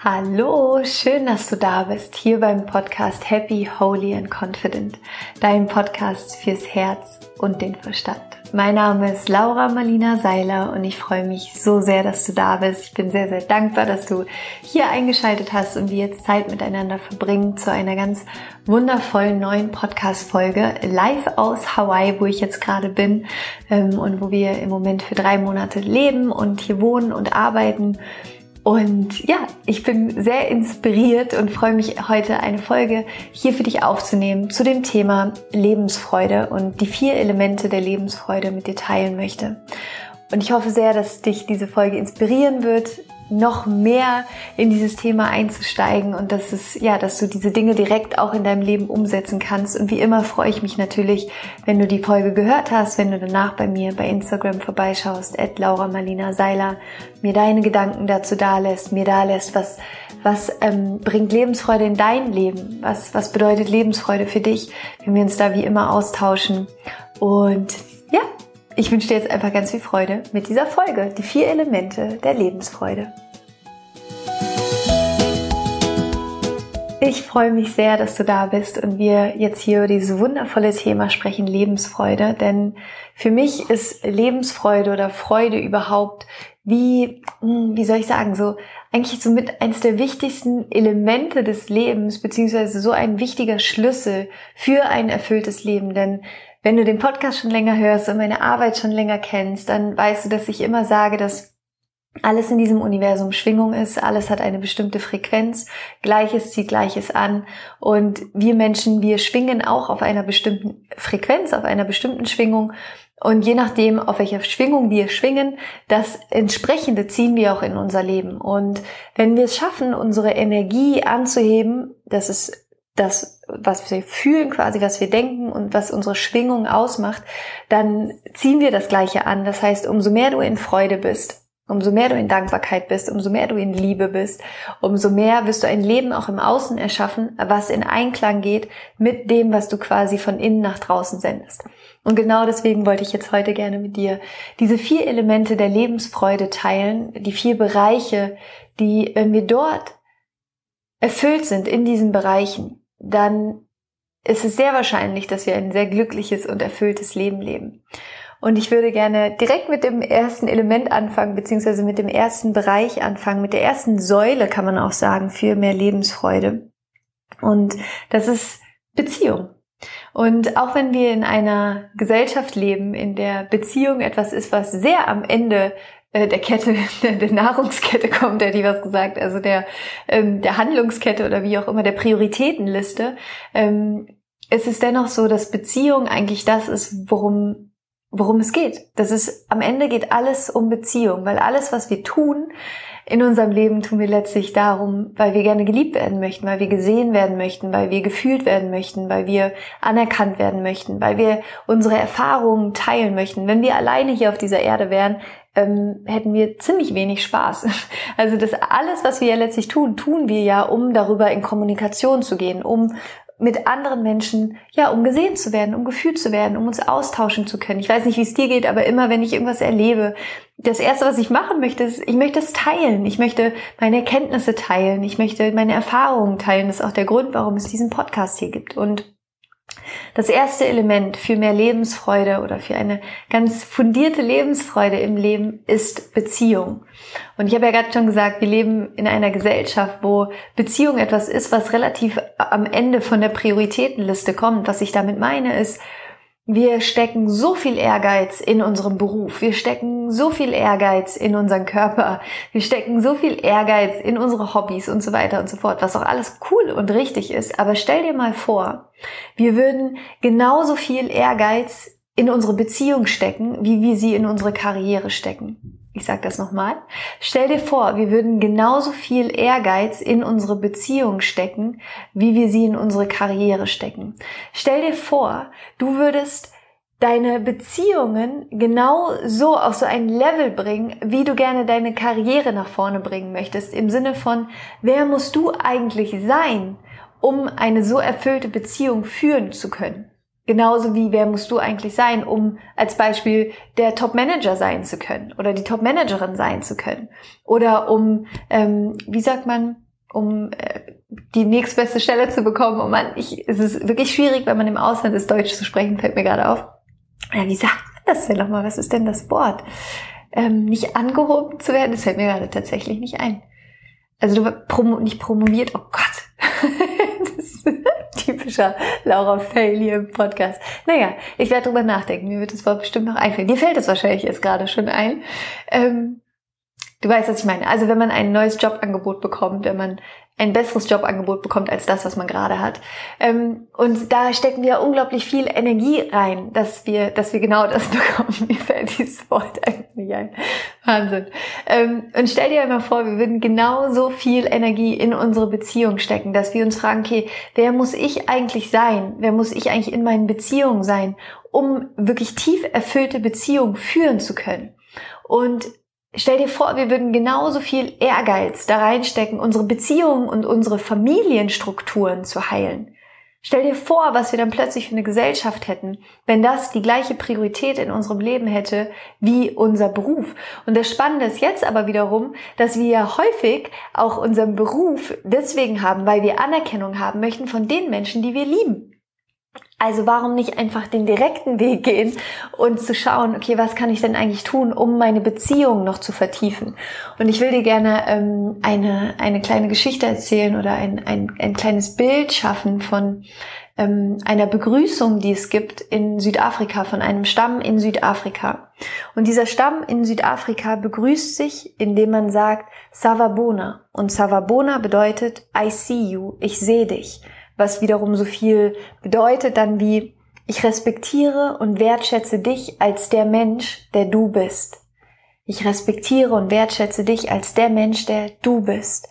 Hallo, schön, dass du da bist, hier beim Podcast Happy, Holy and Confident, dein Podcast fürs Herz und den Verstand. Mein Name ist Laura Marlina Seiler und ich freue mich so sehr, dass du da bist. Ich bin sehr, sehr dankbar, dass du hier eingeschaltet hast und wir jetzt Zeit miteinander verbringen zu einer ganz wundervollen neuen Podcast-Folge live aus Hawaii, wo ich jetzt gerade bin ähm, und wo wir im Moment für drei Monate leben und hier wohnen und arbeiten. Und ja, ich bin sehr inspiriert und freue mich heute eine Folge hier für dich aufzunehmen zu dem Thema Lebensfreude und die vier Elemente der Lebensfreude mit dir teilen möchte. Und ich hoffe sehr, dass dich diese Folge inspirieren wird, noch mehr in dieses Thema einzusteigen und dass es, ja, dass du diese Dinge direkt auch in deinem Leben umsetzen kannst. Und wie immer freue ich mich natürlich, wenn du die Folge gehört hast, wenn du danach bei mir bei Instagram vorbeischaust, at Laura Marlina Seiler, mir deine Gedanken dazu dalässt, mir dalässt, was, was ähm, bringt Lebensfreude in dein Leben? Was, was bedeutet Lebensfreude für dich, wenn wir uns da wie immer austauschen? Und ja, ich wünsche dir jetzt einfach ganz viel Freude mit dieser Folge, die vier Elemente der Lebensfreude. Ich freue mich sehr, dass du da bist und wir jetzt hier über dieses wundervolle Thema sprechen, Lebensfreude. Denn für mich ist Lebensfreude oder Freude überhaupt wie, hm, wie soll ich sagen, so eigentlich so mit eines der wichtigsten Elemente des Lebens, beziehungsweise so ein wichtiger Schlüssel für ein erfülltes Leben. Denn wenn du den Podcast schon länger hörst und meine Arbeit schon länger kennst, dann weißt du, dass ich immer sage, dass alles in diesem Universum Schwingung ist, alles hat eine bestimmte Frequenz, Gleiches zieht Gleiches an. Und wir Menschen, wir schwingen auch auf einer bestimmten Frequenz, auf einer bestimmten Schwingung. Und je nachdem, auf welcher Schwingung wir schwingen, das entsprechende ziehen wir auch in unser Leben. Und wenn wir es schaffen, unsere Energie anzuheben, das ist das, was wir fühlen, quasi, was wir denken und was unsere Schwingung ausmacht, dann ziehen wir das Gleiche an. Das heißt, umso mehr du in Freude bist, Umso mehr du in Dankbarkeit bist, umso mehr du in Liebe bist, umso mehr wirst du ein Leben auch im Außen erschaffen, was in Einklang geht mit dem, was du quasi von innen nach draußen sendest. Und genau deswegen wollte ich jetzt heute gerne mit dir diese vier Elemente der Lebensfreude teilen, die vier Bereiche, die, wenn wir dort erfüllt sind in diesen Bereichen, dann ist es sehr wahrscheinlich, dass wir ein sehr glückliches und erfülltes Leben leben. Und ich würde gerne direkt mit dem ersten Element anfangen, beziehungsweise mit dem ersten Bereich anfangen, mit der ersten Säule, kann man auch sagen, für mehr Lebensfreude. Und das ist Beziehung. Und auch wenn wir in einer Gesellschaft leben, in der Beziehung etwas ist, was sehr am Ende der Kette, der Nahrungskette kommt, der die was gesagt, also der, ähm, der Handlungskette oder wie auch immer, der Prioritätenliste, ähm, es ist dennoch so, dass Beziehung eigentlich das ist, worum worum es geht. Das ist, am Ende geht alles um Beziehung, weil alles, was wir tun, in unserem Leben tun wir letztlich darum, weil wir gerne geliebt werden möchten, weil wir gesehen werden möchten, weil wir gefühlt werden möchten, weil wir anerkannt werden möchten, weil wir unsere Erfahrungen teilen möchten. Wenn wir alleine hier auf dieser Erde wären, ähm, hätten wir ziemlich wenig Spaß. Also das alles, was wir ja letztlich tun, tun wir ja, um darüber in Kommunikation zu gehen, um mit anderen Menschen, ja, um gesehen zu werden, um gefühlt zu werden, um uns austauschen zu können. Ich weiß nicht, wie es dir geht, aber immer, wenn ich irgendwas erlebe, das erste, was ich machen möchte, ist, ich möchte es teilen. Ich möchte meine Erkenntnisse teilen. Ich möchte meine Erfahrungen teilen. Das ist auch der Grund, warum es diesen Podcast hier gibt. Und das erste Element für mehr Lebensfreude oder für eine ganz fundierte Lebensfreude im Leben ist Beziehung. Und ich habe ja gerade schon gesagt, wir leben in einer Gesellschaft, wo Beziehung etwas ist, was relativ am Ende von der Prioritätenliste kommt. Was ich damit meine ist, wir stecken so viel Ehrgeiz in unserem Beruf. Wir stecken so viel Ehrgeiz in unseren Körper. Wir stecken so viel Ehrgeiz in unsere Hobbys und so weiter und so fort, was auch alles cool und richtig ist. Aber stell dir mal vor, wir würden genauso viel Ehrgeiz in unsere Beziehung stecken, wie wir sie in unsere Karriere stecken. Ich sage das nochmal. Stell dir vor, wir würden genauso viel Ehrgeiz in unsere Beziehung stecken, wie wir sie in unsere Karriere stecken. Stell dir vor, du würdest deine Beziehungen genau so auf so ein Level bringen, wie du gerne deine Karriere nach vorne bringen möchtest. Im Sinne von, wer musst du eigentlich sein, um eine so erfüllte Beziehung führen zu können? Genauso wie, wer musst du eigentlich sein, um als Beispiel der Top-Manager sein zu können oder die Top-Managerin sein zu können. Oder um, ähm, wie sagt man, um äh, die nächstbeste Stelle zu bekommen. Und man, ich, es ist wirklich schwierig, wenn man im Ausland ist, Deutsch zu sprechen, fällt mir gerade auf. Ja, wie sagt man das denn nochmal? Was ist denn das Wort? Ähm, nicht angehoben zu werden, das fällt mir gerade tatsächlich nicht ein. Also du promo nicht promoviert, oh Gott. das typischer Laura Fail Podcast. Naja, ich werde drüber nachdenken. Mir wird das Wort bestimmt noch einfallen. Dir fällt es wahrscheinlich jetzt gerade schon ein. Ähm, Du weißt, was ich meine. Also wenn man ein neues Jobangebot bekommt, wenn man ein besseres Jobangebot bekommt als das, was man gerade hat. Ähm, und da stecken wir unglaublich viel Energie rein, dass wir, dass wir genau das bekommen. Mir fällt dieses Wort eigentlich nicht ein. Wahnsinn. Ähm, und stell dir einmal vor, wir würden genauso viel Energie in unsere Beziehung stecken, dass wir uns fragen, okay, wer muss ich eigentlich sein? Wer muss ich eigentlich in meinen Beziehungen sein, um wirklich tief erfüllte Beziehungen führen zu können? Und Stell dir vor, wir würden genauso viel Ehrgeiz da reinstecken, unsere Beziehungen und unsere Familienstrukturen zu heilen. Stell dir vor, was wir dann plötzlich für eine Gesellschaft hätten, wenn das die gleiche Priorität in unserem Leben hätte wie unser Beruf. Und das Spannende ist jetzt aber wiederum, dass wir ja häufig auch unseren Beruf deswegen haben, weil wir Anerkennung haben möchten von den Menschen, die wir lieben. Also warum nicht einfach den direkten Weg gehen und zu schauen, okay, was kann ich denn eigentlich tun, um meine Beziehung noch zu vertiefen? Und ich will dir gerne ähm, eine, eine kleine Geschichte erzählen oder ein, ein, ein kleines Bild schaffen von ähm, einer Begrüßung, die es gibt in Südafrika, von einem Stamm in Südafrika. Und dieser Stamm in Südafrika begrüßt sich, indem man sagt Savabona. Und Savabona bedeutet I see you, ich sehe dich was wiederum so viel bedeutet dann wie, ich respektiere und wertschätze dich als der Mensch, der du bist. Ich respektiere und wertschätze dich als der Mensch, der du bist.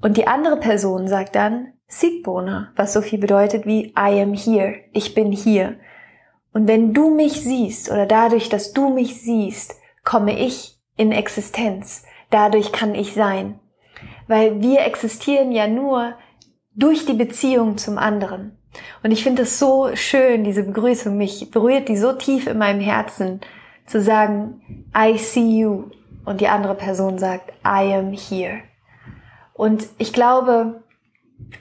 Und die andere Person sagt dann Sigbona, was so viel bedeutet wie I am here, ich bin hier. Und wenn du mich siehst oder dadurch, dass du mich siehst, komme ich in Existenz. Dadurch kann ich sein. Weil wir existieren ja nur, durch die Beziehung zum anderen. Und ich finde es so schön, diese Begrüßung, mich berührt die so tief in meinem Herzen, zu sagen, I see you. Und die andere Person sagt, I am here. Und ich glaube,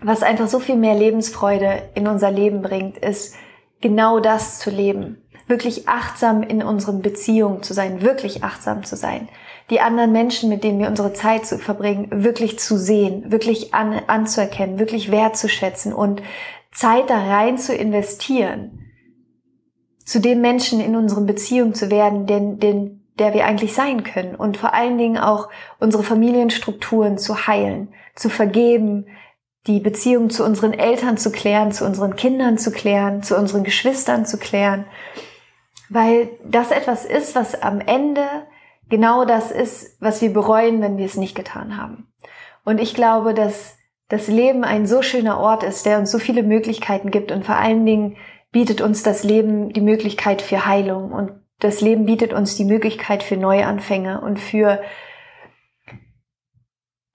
was einfach so viel mehr Lebensfreude in unser Leben bringt, ist genau das zu leben. Wirklich achtsam in unseren Beziehungen zu sein, wirklich achtsam zu sein die anderen Menschen, mit denen wir unsere Zeit zu verbringen, wirklich zu sehen, wirklich an, anzuerkennen, wirklich wertzuschätzen und Zeit da rein zu investieren, zu den Menschen in unseren Beziehungen zu werden, den, den, der wir eigentlich sein können und vor allen Dingen auch unsere Familienstrukturen zu heilen, zu vergeben, die Beziehung zu unseren Eltern zu klären, zu unseren Kindern zu klären, zu unseren Geschwistern zu klären, weil das etwas ist, was am Ende genau das ist, was wir bereuen, wenn wir es nicht getan haben. Und ich glaube, dass das Leben ein so schöner Ort ist, der uns so viele Möglichkeiten gibt und vor allen Dingen bietet uns das Leben die Möglichkeit für Heilung und das Leben bietet uns die Möglichkeit für Neuanfänge und für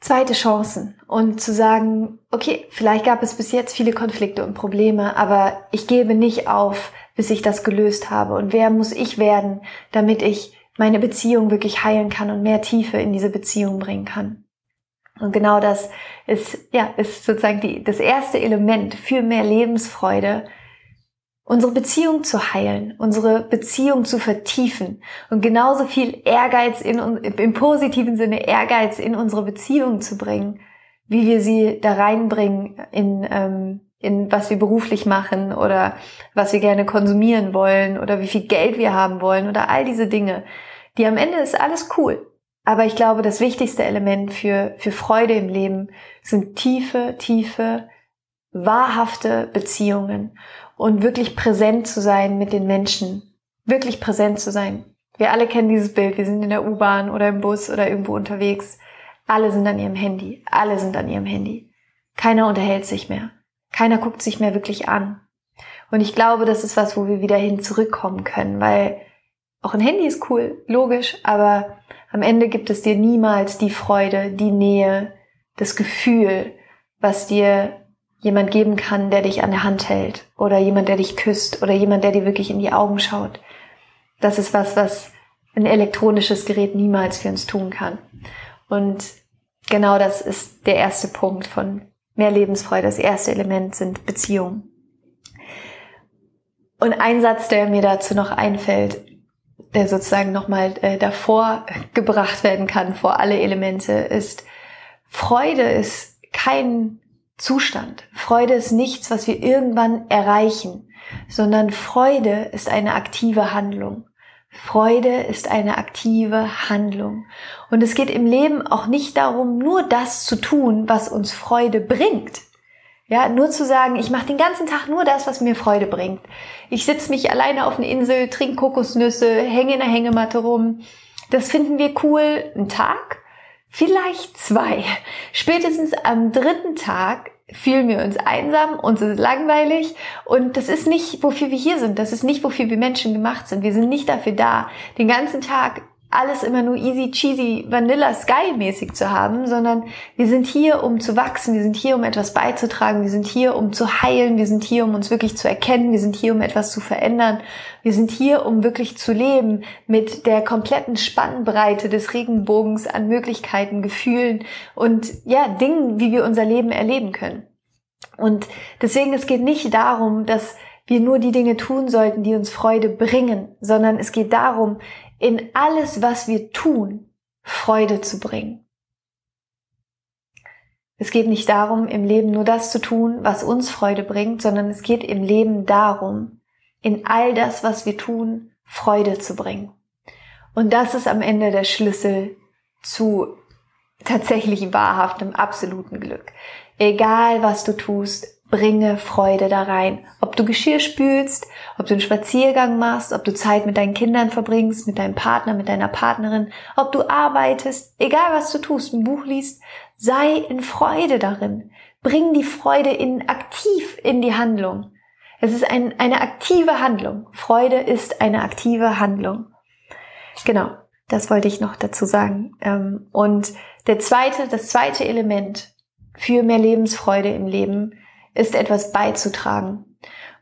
zweite Chancen und zu sagen, okay, vielleicht gab es bis jetzt viele Konflikte und Probleme, aber ich gebe nicht auf, bis ich das gelöst habe. Und wer muss ich werden, damit ich meine Beziehung wirklich heilen kann und mehr Tiefe in diese Beziehung bringen kann. Und genau das ist, ja, ist sozusagen die, das erste Element für mehr Lebensfreude, unsere Beziehung zu heilen, unsere Beziehung zu vertiefen und genauso viel Ehrgeiz in, im positiven Sinne Ehrgeiz in unsere Beziehung zu bringen, wie wir sie da reinbringen in, ähm, in was wir beruflich machen oder was wir gerne konsumieren wollen oder wie viel Geld wir haben wollen oder all diese Dinge die am Ende ist alles cool. Aber ich glaube, das wichtigste Element für, für Freude im Leben sind tiefe, tiefe, wahrhafte Beziehungen und wirklich präsent zu sein mit den Menschen. Wirklich präsent zu sein. Wir alle kennen dieses Bild. Wir sind in der U-Bahn oder im Bus oder irgendwo unterwegs. Alle sind an ihrem Handy. Alle sind an ihrem Handy. Keiner unterhält sich mehr. Keiner guckt sich mehr wirklich an. Und ich glaube, das ist was, wo wir wieder hin zurückkommen können, weil auch ein Handy ist cool, logisch, aber am Ende gibt es dir niemals die Freude, die Nähe, das Gefühl, was dir jemand geben kann, der dich an der Hand hält oder jemand, der dich küsst oder jemand, der dir wirklich in die Augen schaut. Das ist was, was ein elektronisches Gerät niemals für uns tun kann. Und genau das ist der erste Punkt von mehr Lebensfreude. Das erste Element sind Beziehungen. Und ein Satz, der mir dazu noch einfällt, der sozusagen nochmal äh, davor gebracht werden kann, vor alle Elemente, ist, Freude ist kein Zustand. Freude ist nichts, was wir irgendwann erreichen, sondern Freude ist eine aktive Handlung. Freude ist eine aktive Handlung. Und es geht im Leben auch nicht darum, nur das zu tun, was uns Freude bringt. Ja, nur zu sagen, ich mache den ganzen Tag nur das, was mir Freude bringt. Ich sitze mich alleine auf einer Insel, trinke Kokosnüsse, hänge in der Hängematte rum. Das finden wir cool, einen Tag, vielleicht zwei. Spätestens am dritten Tag fühlen wir uns einsam, uns ist langweilig und das ist nicht, wofür wir hier sind. Das ist nicht, wofür wir Menschen gemacht sind. Wir sind nicht dafür da, den ganzen Tag alles immer nur easy, cheesy, vanilla, sky mäßig zu haben, sondern wir sind hier, um zu wachsen, wir sind hier, um etwas beizutragen, wir sind hier, um zu heilen, wir sind hier, um uns wirklich zu erkennen, wir sind hier, um etwas zu verändern, wir sind hier, um wirklich zu leben mit der kompletten Spannbreite des Regenbogens an Möglichkeiten, Gefühlen und ja, Dingen, wie wir unser Leben erleben können. Und deswegen, es geht nicht darum, dass wir nur die Dinge tun sollten, die uns Freude bringen, sondern es geht darum, in alles, was wir tun, Freude zu bringen. Es geht nicht darum, im Leben nur das zu tun, was uns Freude bringt, sondern es geht im Leben darum, in all das, was wir tun, Freude zu bringen. Und das ist am Ende der Schlüssel zu tatsächlich wahrhaftem, absoluten Glück. Egal was du tust, bringe Freude da rein. Ob du Geschirr spülst, ob du einen Spaziergang machst, ob du Zeit mit deinen Kindern verbringst, mit deinem Partner, mit deiner Partnerin, ob du arbeitest, egal was du tust, ein Buch liest, sei in Freude darin. Bring die Freude in aktiv in die Handlung. Es ist ein, eine aktive Handlung. Freude ist eine aktive Handlung. Genau, das wollte ich noch dazu sagen. Ähm, und der zweite, das zweite Element für mehr Lebensfreude im Leben ist etwas beizutragen.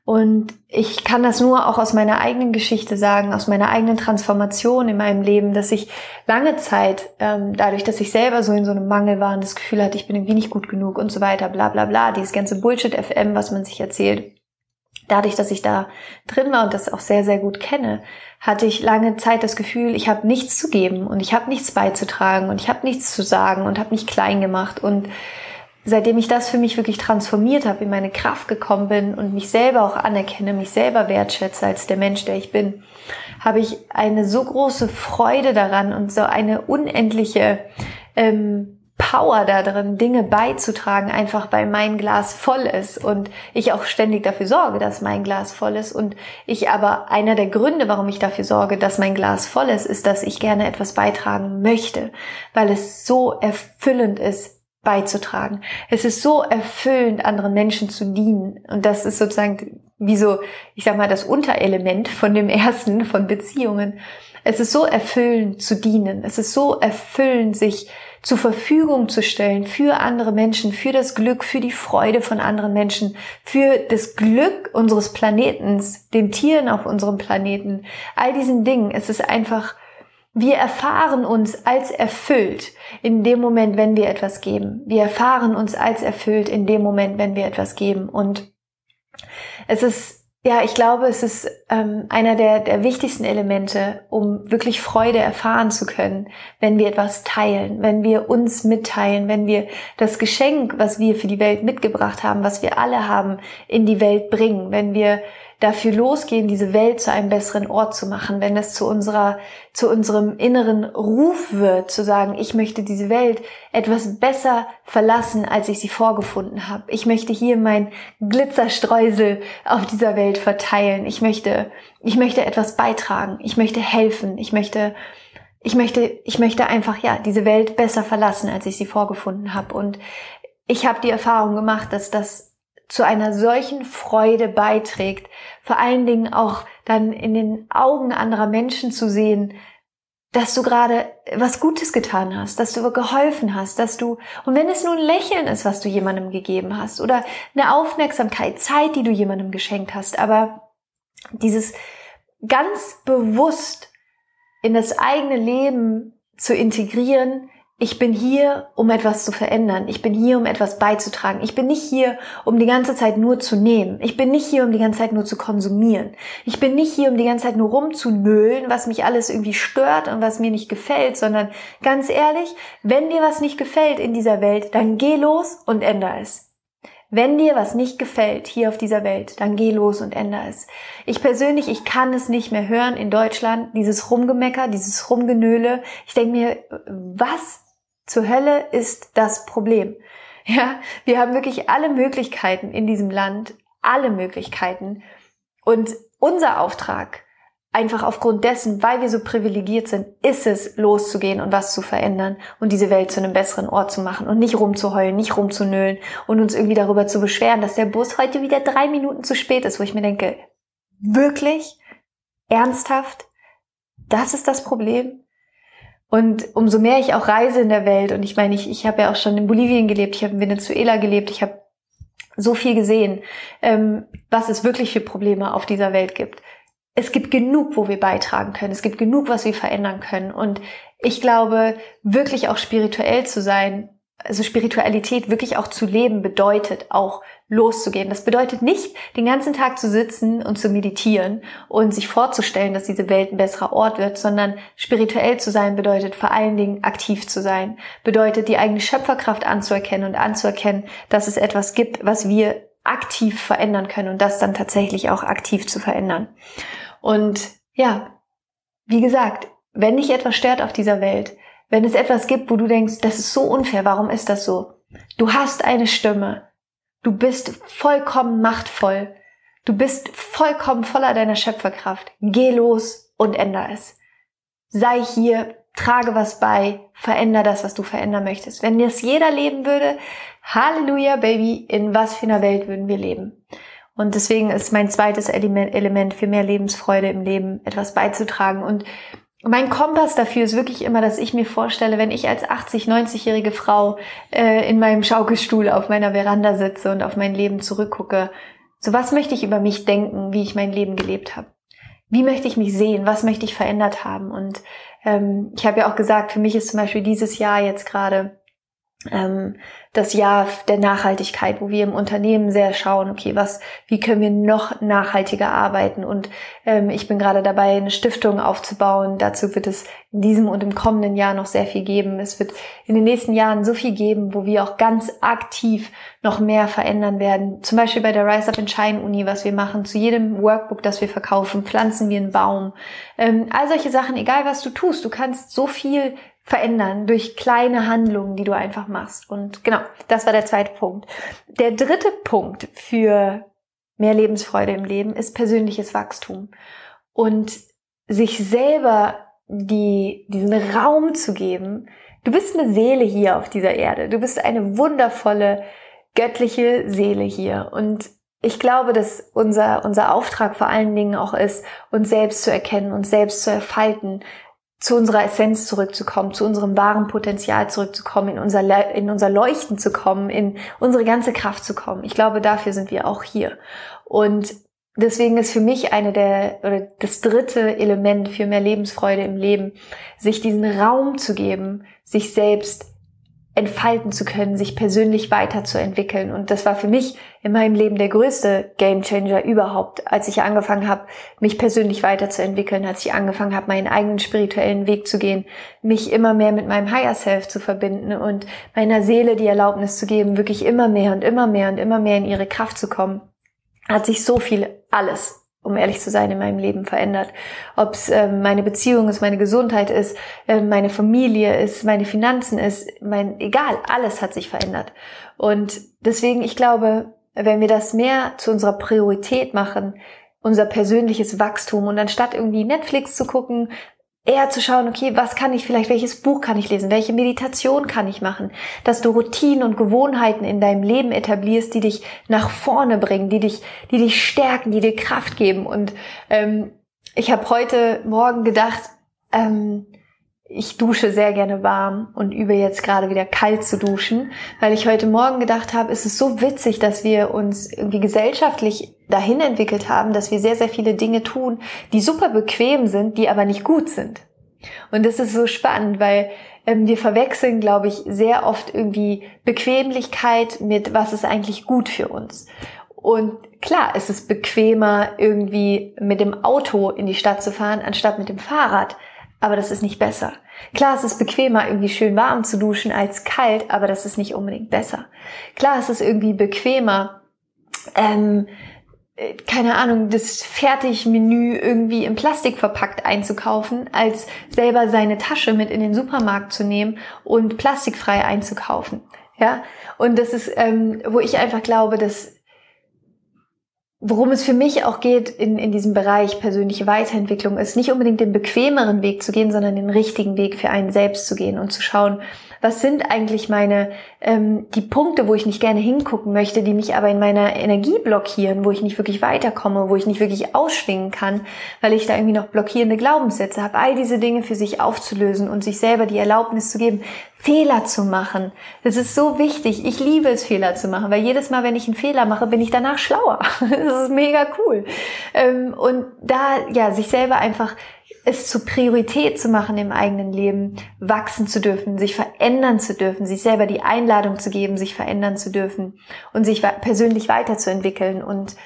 Und ich kann das nur auch aus meiner eigenen Geschichte sagen, aus meiner eigenen Transformation in meinem Leben, dass ich lange Zeit, ähm, dadurch, dass ich selber so in so einem Mangel war und das Gefühl hatte, ich bin irgendwie nicht gut genug und so weiter, bla bla bla, dieses ganze Bullshit-FM, was man sich erzählt, dadurch, dass ich da drin war und das auch sehr, sehr gut kenne, hatte ich lange Zeit das Gefühl, ich habe nichts zu geben und ich habe nichts beizutragen und ich habe nichts zu sagen und habe mich klein gemacht und seitdem ich das für mich wirklich transformiert habe, in meine Kraft gekommen bin und mich selber auch anerkenne, mich selber wertschätze als der Mensch, der ich bin, habe ich eine so große Freude daran und so eine unendliche ähm, Power darin, Dinge beizutragen, einfach weil mein Glas voll ist und ich auch ständig dafür sorge, dass mein Glas voll ist. Und ich aber einer der Gründe, warum ich dafür sorge, dass mein Glas voll ist, ist, dass ich gerne etwas beitragen möchte, weil es so erfüllend ist, beizutragen. Es ist so erfüllend, anderen Menschen zu dienen. Und das ist sozusagen wie so, ich sag mal, das Unterelement von dem ersten, von Beziehungen. Es ist so erfüllend zu dienen. Es ist so erfüllend, sich zur Verfügung zu stellen für andere Menschen, für das Glück, für die Freude von anderen Menschen, für das Glück unseres Planetens, den Tieren auf unserem Planeten, all diesen Dingen. Es ist einfach wir erfahren uns als erfüllt in dem Moment, wenn wir etwas geben. Wir erfahren uns als erfüllt in dem Moment, wenn wir etwas geben. Und es ist, ja, ich glaube, es ist ähm, einer der, der wichtigsten Elemente, um wirklich Freude erfahren zu können, wenn wir etwas teilen, wenn wir uns mitteilen, wenn wir das Geschenk, was wir für die Welt mitgebracht haben, was wir alle haben, in die Welt bringen, wenn wir dafür losgehen, diese Welt zu einem besseren Ort zu machen, wenn es zu unserer, zu unserem inneren Ruf wird, zu sagen, ich möchte diese Welt etwas besser verlassen, als ich sie vorgefunden habe. Ich möchte hier mein Glitzerstreusel auf dieser Welt verteilen. Ich möchte, ich möchte etwas beitragen. Ich möchte helfen. Ich möchte, ich möchte, ich möchte einfach, ja, diese Welt besser verlassen, als ich sie vorgefunden habe. Und ich habe die Erfahrung gemacht, dass das zu einer solchen Freude beiträgt, vor allen Dingen auch dann in den Augen anderer Menschen zu sehen, dass du gerade was Gutes getan hast, dass du geholfen hast, dass du, und wenn es nur ein Lächeln ist, was du jemandem gegeben hast, oder eine Aufmerksamkeit, Zeit, die du jemandem geschenkt hast, aber dieses ganz bewusst in das eigene Leben zu integrieren, ich bin hier, um etwas zu verändern. Ich bin hier, um etwas beizutragen. Ich bin nicht hier, um die ganze Zeit nur zu nehmen. Ich bin nicht hier, um die ganze Zeit nur zu konsumieren. Ich bin nicht hier, um die ganze Zeit nur rumzunölen, was mich alles irgendwie stört und was mir nicht gefällt, sondern ganz ehrlich, wenn dir was nicht gefällt in dieser Welt, dann geh los und ändere es. Wenn dir was nicht gefällt hier auf dieser Welt, dann geh los und ändere es. Ich persönlich, ich kann es nicht mehr hören in Deutschland, dieses Rumgemecker, dieses Rumgenöle. Ich denke mir, was zur Hölle ist das Problem? Ja, wir haben wirklich alle Möglichkeiten in diesem Land, alle Möglichkeiten. Und unser Auftrag, einfach aufgrund dessen, weil wir so privilegiert sind, ist es, loszugehen und was zu verändern und diese Welt zu einem besseren Ort zu machen und nicht rumzuheulen, nicht rumzunölen und uns irgendwie darüber zu beschweren, dass der Bus heute wieder drei Minuten zu spät ist, wo ich mir denke, wirklich? Ernsthaft? Das ist das Problem? Und umso mehr ich auch reise in der Welt, und ich meine, ich, ich habe ja auch schon in Bolivien gelebt, ich habe in Venezuela gelebt, ich habe so viel gesehen, ähm, was es wirklich für Probleme auf dieser Welt gibt. Es gibt genug, wo wir beitragen können. Es gibt genug, was wir verändern können. Und ich glaube, wirklich auch spirituell zu sein, also Spiritualität wirklich auch zu leben, bedeutet auch loszugehen. Das bedeutet nicht, den ganzen Tag zu sitzen und zu meditieren und sich vorzustellen, dass diese Welt ein besserer Ort wird, sondern spirituell zu sein bedeutet vor allen Dingen aktiv zu sein, bedeutet die eigene Schöpferkraft anzuerkennen und anzuerkennen, dass es etwas gibt, was wir aktiv verändern können und das dann tatsächlich auch aktiv zu verändern. Und ja, wie gesagt, wenn dich etwas stört auf dieser Welt, wenn es etwas gibt, wo du denkst, das ist so unfair, warum ist das so? Du hast eine Stimme. Du bist vollkommen machtvoll. Du bist vollkommen voller deiner Schöpferkraft. Geh los und änder es. Sei hier, trage was bei, veränder das, was du verändern möchtest. Wenn das jeder leben würde, Halleluja, Baby, in was für einer Welt würden wir leben? Und deswegen ist mein zweites Element für mehr Lebensfreude im Leben etwas beizutragen. Und mein Kompass dafür ist wirklich immer, dass ich mir vorstelle, wenn ich als 80, 90-jährige Frau äh, in meinem Schaukelstuhl auf meiner Veranda sitze und auf mein Leben zurückgucke, so was möchte ich über mich denken, wie ich mein Leben gelebt habe? Wie möchte ich mich sehen? Was möchte ich verändert haben? Und ähm, ich habe ja auch gesagt, für mich ist zum Beispiel dieses Jahr jetzt gerade das Jahr der Nachhaltigkeit, wo wir im Unternehmen sehr schauen, okay, was, wie können wir noch nachhaltiger arbeiten? Und ähm, ich bin gerade dabei, eine Stiftung aufzubauen. Dazu wird es in diesem und im kommenden Jahr noch sehr viel geben. Es wird in den nächsten Jahren so viel geben, wo wir auch ganz aktiv noch mehr verändern werden. Zum Beispiel bei der Rise Up in Shine Uni, was wir machen. Zu jedem Workbook, das wir verkaufen, pflanzen wir einen Baum. Ähm, all solche Sachen, egal was du tust, du kannst so viel verändern durch kleine Handlungen, die du einfach machst. Und genau, das war der zweite Punkt. Der dritte Punkt für mehr Lebensfreude im Leben ist persönliches Wachstum und sich selber die, diesen Raum zu geben. Du bist eine Seele hier auf dieser Erde. Du bist eine wundervolle, göttliche Seele hier. Und ich glaube, dass unser, unser Auftrag vor allen Dingen auch ist, uns selbst zu erkennen, uns selbst zu erfalten, zu unserer Essenz zurückzukommen, zu unserem wahren Potenzial zurückzukommen, in unser, Le in unser Leuchten zu kommen, in unsere ganze Kraft zu kommen. Ich glaube, dafür sind wir auch hier. Und deswegen ist für mich eine der, oder das dritte Element für mehr Lebensfreude im Leben, sich diesen Raum zu geben, sich selbst entfalten zu können, sich persönlich weiterzuentwickeln. Und das war für mich in meinem Leben der größte Gamechanger überhaupt, als ich angefangen habe, mich persönlich weiterzuentwickeln, als ich angefangen habe, meinen eigenen spirituellen Weg zu gehen, mich immer mehr mit meinem Higher Self zu verbinden und meiner Seele die Erlaubnis zu geben, wirklich immer mehr und immer mehr und immer mehr in ihre Kraft zu kommen, hat sich so viel alles um ehrlich zu sein, in meinem Leben verändert. Ob es äh, meine Beziehung ist, meine Gesundheit ist, äh, meine Familie ist, meine Finanzen ist, mein, egal, alles hat sich verändert. Und deswegen, ich glaube, wenn wir das mehr zu unserer Priorität machen, unser persönliches Wachstum und anstatt irgendwie Netflix zu gucken, eher zu schauen, okay, was kann ich vielleicht, welches Buch kann ich lesen, welche Meditation kann ich machen, dass du Routinen und Gewohnheiten in deinem Leben etablierst, die dich nach vorne bringen, die dich, die dich stärken, die dir Kraft geben. Und ähm, ich habe heute Morgen gedacht, ähm, ich dusche sehr gerne warm und übe jetzt gerade wieder kalt zu duschen, weil ich heute Morgen gedacht habe, es ist so witzig, dass wir uns irgendwie gesellschaftlich dahin entwickelt haben, dass wir sehr, sehr viele Dinge tun, die super bequem sind, die aber nicht gut sind. Und das ist so spannend, weil ähm, wir verwechseln, glaube ich, sehr oft irgendwie Bequemlichkeit mit, was ist eigentlich gut für uns. Und klar, es ist bequemer, irgendwie mit dem Auto in die Stadt zu fahren, anstatt mit dem Fahrrad. Aber das ist nicht besser. Klar, es ist bequemer, irgendwie schön warm zu duschen als kalt, aber das ist nicht unbedingt besser. Klar, es ist irgendwie bequemer, ähm, äh, keine Ahnung, das Fertigmenü irgendwie in Plastik verpackt einzukaufen, als selber seine Tasche mit in den Supermarkt zu nehmen und plastikfrei einzukaufen. Ja, und das ist, ähm, wo ich einfach glaube, dass worum es für mich auch geht in, in diesem Bereich persönliche Weiterentwicklung, ist nicht unbedingt den bequemeren Weg zu gehen, sondern den richtigen Weg für einen selbst zu gehen und zu schauen, was sind eigentlich meine, ähm, die Punkte, wo ich nicht gerne hingucken möchte, die mich aber in meiner Energie blockieren, wo ich nicht wirklich weiterkomme, wo ich nicht wirklich ausschwingen kann, weil ich da irgendwie noch blockierende Glaubenssätze habe. All diese Dinge für sich aufzulösen und sich selber die Erlaubnis zu geben, Fehler zu machen. Das ist so wichtig. Ich liebe es, Fehler zu machen, weil jedes Mal, wenn ich einen Fehler mache, bin ich danach schlauer. Das ist mega cool. Ähm, und da, ja, sich selber einfach es zur Priorität zu machen im eigenen Leben, wachsen zu dürfen, sich verändern zu dürfen, sich selber die Einladung zu geben, sich verändern zu dürfen und sich persönlich weiterzuentwickeln. Und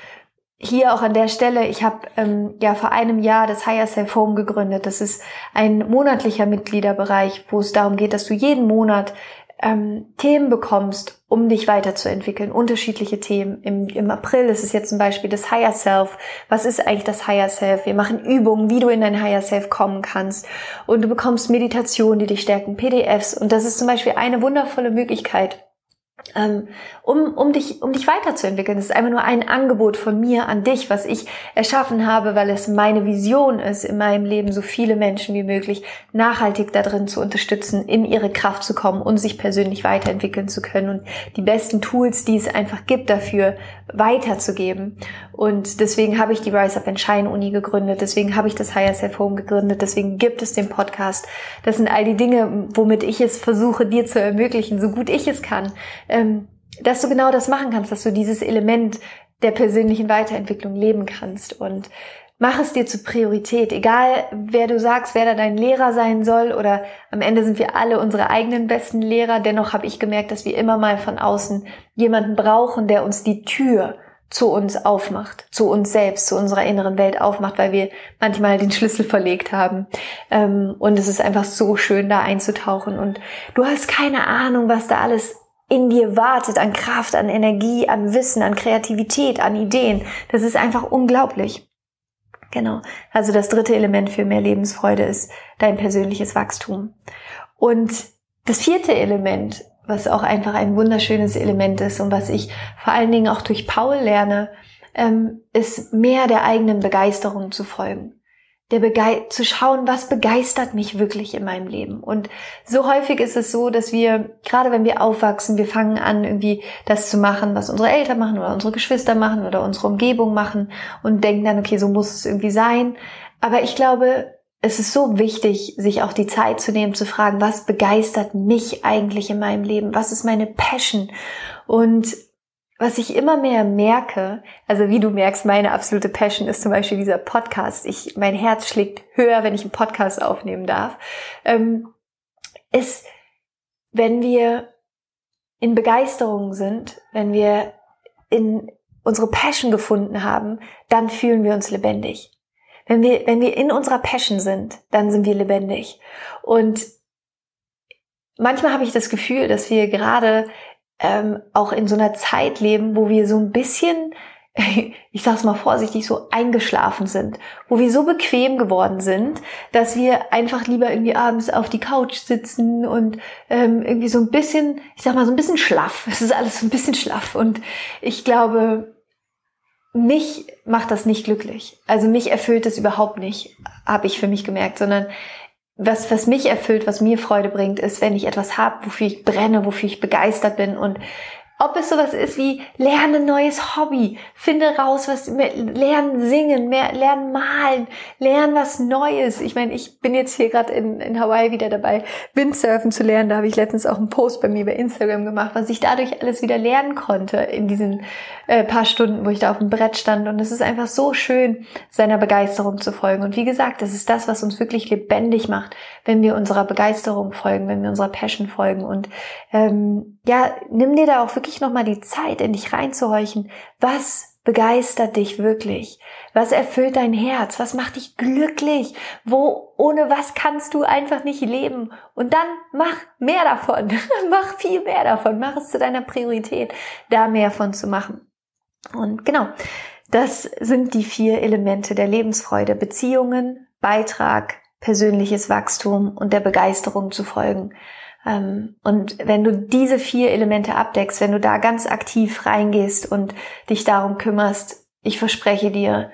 hier auch an der Stelle, ich habe ähm, ja vor einem Jahr das Higher Self Home gegründet. Das ist ein monatlicher Mitgliederbereich, wo es darum geht, dass du jeden Monat ähm, Themen bekommst, um dich weiterzuentwickeln, unterschiedliche Themen. Im, Im April ist es jetzt zum Beispiel das Higher Self. Was ist eigentlich das Higher Self? Wir machen Übungen, wie du in dein Higher Self kommen kannst. Und du bekommst Meditationen, die dich stärken, PDFs. Und das ist zum Beispiel eine wundervolle Möglichkeit, um, um, dich, um dich weiterzuentwickeln. Das ist einfach nur ein Angebot von mir an dich, was ich erschaffen habe, weil es meine Vision ist, in meinem Leben so viele Menschen wie möglich nachhaltig darin zu unterstützen, in ihre Kraft zu kommen und sich persönlich weiterentwickeln zu können und die besten Tools, die es einfach gibt, dafür weiterzugeben. Und deswegen habe ich die Rise Up and Shine Uni gegründet, deswegen habe ich das Higher Self Home gegründet, deswegen gibt es den Podcast. Das sind all die Dinge, womit ich es versuche, dir zu ermöglichen, so gut ich es kann, ähm, dass du genau das machen kannst, dass du dieses Element der persönlichen Weiterentwicklung leben kannst und mach es dir zur Priorität, egal wer du sagst, wer da dein Lehrer sein soll oder am Ende sind wir alle unsere eigenen besten Lehrer. Dennoch habe ich gemerkt, dass wir immer mal von außen jemanden brauchen, der uns die Tür zu uns aufmacht, zu uns selbst, zu unserer inneren Welt aufmacht, weil wir manchmal den Schlüssel verlegt haben. Ähm, und es ist einfach so schön, da einzutauchen. Und du hast keine Ahnung, was da alles in dir wartet an Kraft, an Energie, an Wissen, an Kreativität, an Ideen. Das ist einfach unglaublich. Genau. Also das dritte Element für mehr Lebensfreude ist dein persönliches Wachstum. Und das vierte Element, was auch einfach ein wunderschönes Element ist und was ich vor allen Dingen auch durch Paul lerne, ähm, ist mehr der eigenen Begeisterung zu folgen der Bege zu schauen, was begeistert mich wirklich in meinem Leben. Und so häufig ist es so, dass wir, gerade wenn wir aufwachsen, wir fangen an, irgendwie das zu machen, was unsere Eltern machen oder unsere Geschwister machen oder unsere Umgebung machen und denken dann, okay, so muss es irgendwie sein. Aber ich glaube, es ist so wichtig, sich auch die Zeit zu nehmen, zu fragen, was begeistert mich eigentlich in meinem Leben? Was ist meine Passion? Und was ich immer mehr merke, also wie du merkst, meine absolute Passion ist zum Beispiel dieser Podcast. Ich, mein Herz schlägt höher, wenn ich einen Podcast aufnehmen darf, ähm, ist, wenn wir in Begeisterung sind, wenn wir in unsere Passion gefunden haben, dann fühlen wir uns lebendig. Wenn wir, wenn wir in unserer Passion sind, dann sind wir lebendig. Und manchmal habe ich das Gefühl, dass wir gerade ähm, auch in so einer Zeit leben, wo wir so ein bisschen, ich sag's mal vorsichtig, so eingeschlafen sind, wo wir so bequem geworden sind, dass wir einfach lieber irgendwie abends auf die Couch sitzen und ähm, irgendwie so ein bisschen, ich sag mal, so ein bisschen schlaff. Es ist alles so ein bisschen schlaff. Und ich glaube, mich macht das nicht glücklich. Also mich erfüllt das überhaupt nicht, habe ich für mich gemerkt, sondern was, was mich erfüllt, was mir Freude bringt, ist, wenn ich etwas habe, wofür ich brenne, wofür ich begeistert bin und Ob es sowas ist wie lerne ein neues Hobby, finde raus, was lernen singen, mehr lernen malen, lernen was Neues. Ich meine, ich bin jetzt hier gerade in, in Hawaii wieder dabei, Windsurfen zu lernen. Da habe ich letztens auch einen Post bei mir bei Instagram gemacht, was ich dadurch alles wieder lernen konnte in diesen äh, paar Stunden, wo ich da auf dem Brett stand. Und es ist einfach so schön, seiner Begeisterung zu folgen. Und wie gesagt, das ist das, was uns wirklich lebendig macht, wenn wir unserer Begeisterung folgen, wenn wir unserer Passion folgen. Und ähm, ja, nimm dir da auch wirklich nochmal die Zeit, in dich reinzuhorchen. Was begeistert dich wirklich? Was erfüllt dein Herz? Was macht dich glücklich? Wo, ohne was kannst du einfach nicht leben? Und dann mach mehr davon. mach viel mehr davon. Mach es zu deiner Priorität, da mehr von zu machen. Und genau, das sind die vier Elemente der Lebensfreude. Beziehungen, Beitrag, persönliches Wachstum und der Begeisterung zu folgen. Ähm, und wenn du diese vier Elemente abdeckst, wenn du da ganz aktiv reingehst und dich darum kümmerst, ich verspreche dir,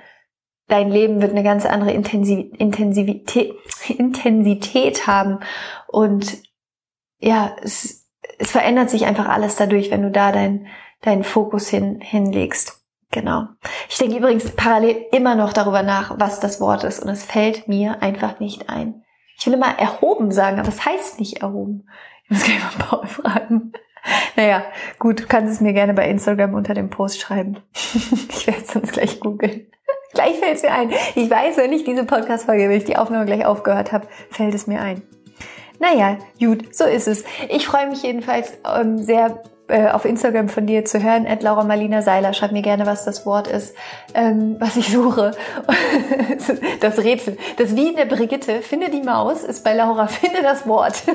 dein Leben wird eine ganz andere Intensität haben und ja, es, es verändert sich einfach alles dadurch, wenn du da deinen deinen Fokus hin, hinlegst. Genau. Ich denke übrigens parallel immer noch darüber nach, was das Wort ist und es fällt mir einfach nicht ein. Ich will immer erhoben sagen, aber es heißt nicht erhoben. Ich muss gleich mal Paul fragen. Naja, gut, du kannst es mir gerne bei Instagram unter dem Post schreiben. ich werde es sonst gleich googeln. gleich fällt es mir ein. Ich weiß, wenn ich diese Podcast-Folge, wenn ich die Aufnahme gleich aufgehört habe, fällt es mir ein. Naja, gut, so ist es. Ich freue mich jedenfalls ähm, sehr äh, auf Instagram von dir zu hören, at Laura Marlina Seiler. Schreib mir gerne, was das Wort ist, ähm, was ich suche. das Rätsel. Das wie in der Brigitte, finde die Maus, ist bei Laura, finde das Wort.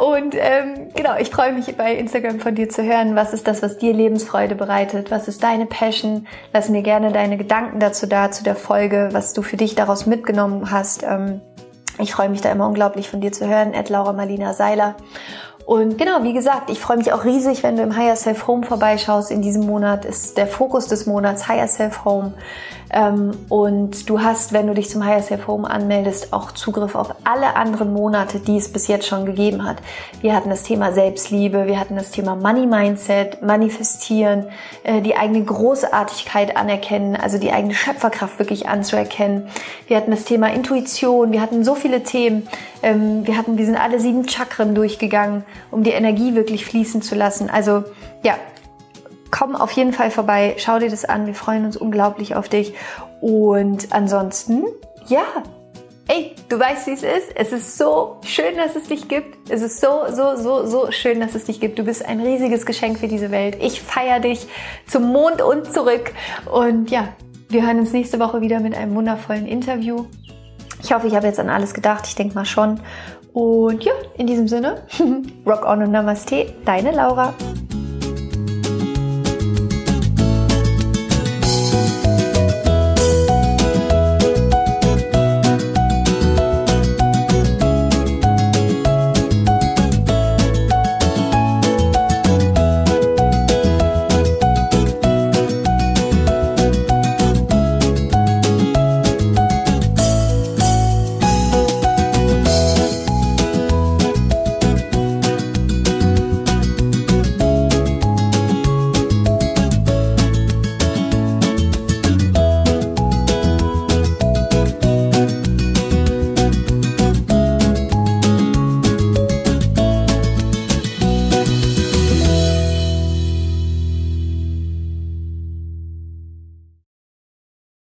Und ähm, genau, ich freue mich bei Instagram von dir zu hören, was ist das, was dir Lebensfreude bereitet, was ist deine Passion. Lass mir gerne deine Gedanken dazu da, zu der Folge, was du für dich daraus mitgenommen hast. Ähm, ich freue mich da immer unglaublich von dir zu hören, at Laura Marlina Seiler. Und genau, wie gesagt, ich freue mich auch riesig, wenn du im Higher Self Home vorbeischaust. In diesem Monat ist der Fokus des Monats Higher Self Home. Ähm, und du hast, wenn du dich zum Higher Self Home anmeldest, auch Zugriff auf alle anderen Monate, die es bis jetzt schon gegeben hat. Wir hatten das Thema Selbstliebe, wir hatten das Thema Money Mindset, Manifestieren, äh, die eigene Großartigkeit anerkennen, also die eigene Schöpferkraft wirklich anzuerkennen. Wir hatten das Thema Intuition, wir hatten so viele Themen. Ähm, wir hatten, wir sind alle sieben Chakren durchgegangen, um die Energie wirklich fließen zu lassen. Also ja, komm auf jeden Fall vorbei, schau dir das an. Wir freuen uns unglaublich auf dich. Und ansonsten, ja, ey, du weißt, wie es ist. Es ist so schön, dass es dich gibt. Es ist so, so, so, so schön, dass es dich gibt. Du bist ein riesiges Geschenk für diese Welt. Ich feiere dich zum Mond und zurück. Und ja, wir hören uns nächste Woche wieder mit einem wundervollen Interview. Ich hoffe, ich habe jetzt an alles gedacht. Ich denke mal schon. Und ja, in diesem Sinne, rock on und Namaste, deine Laura.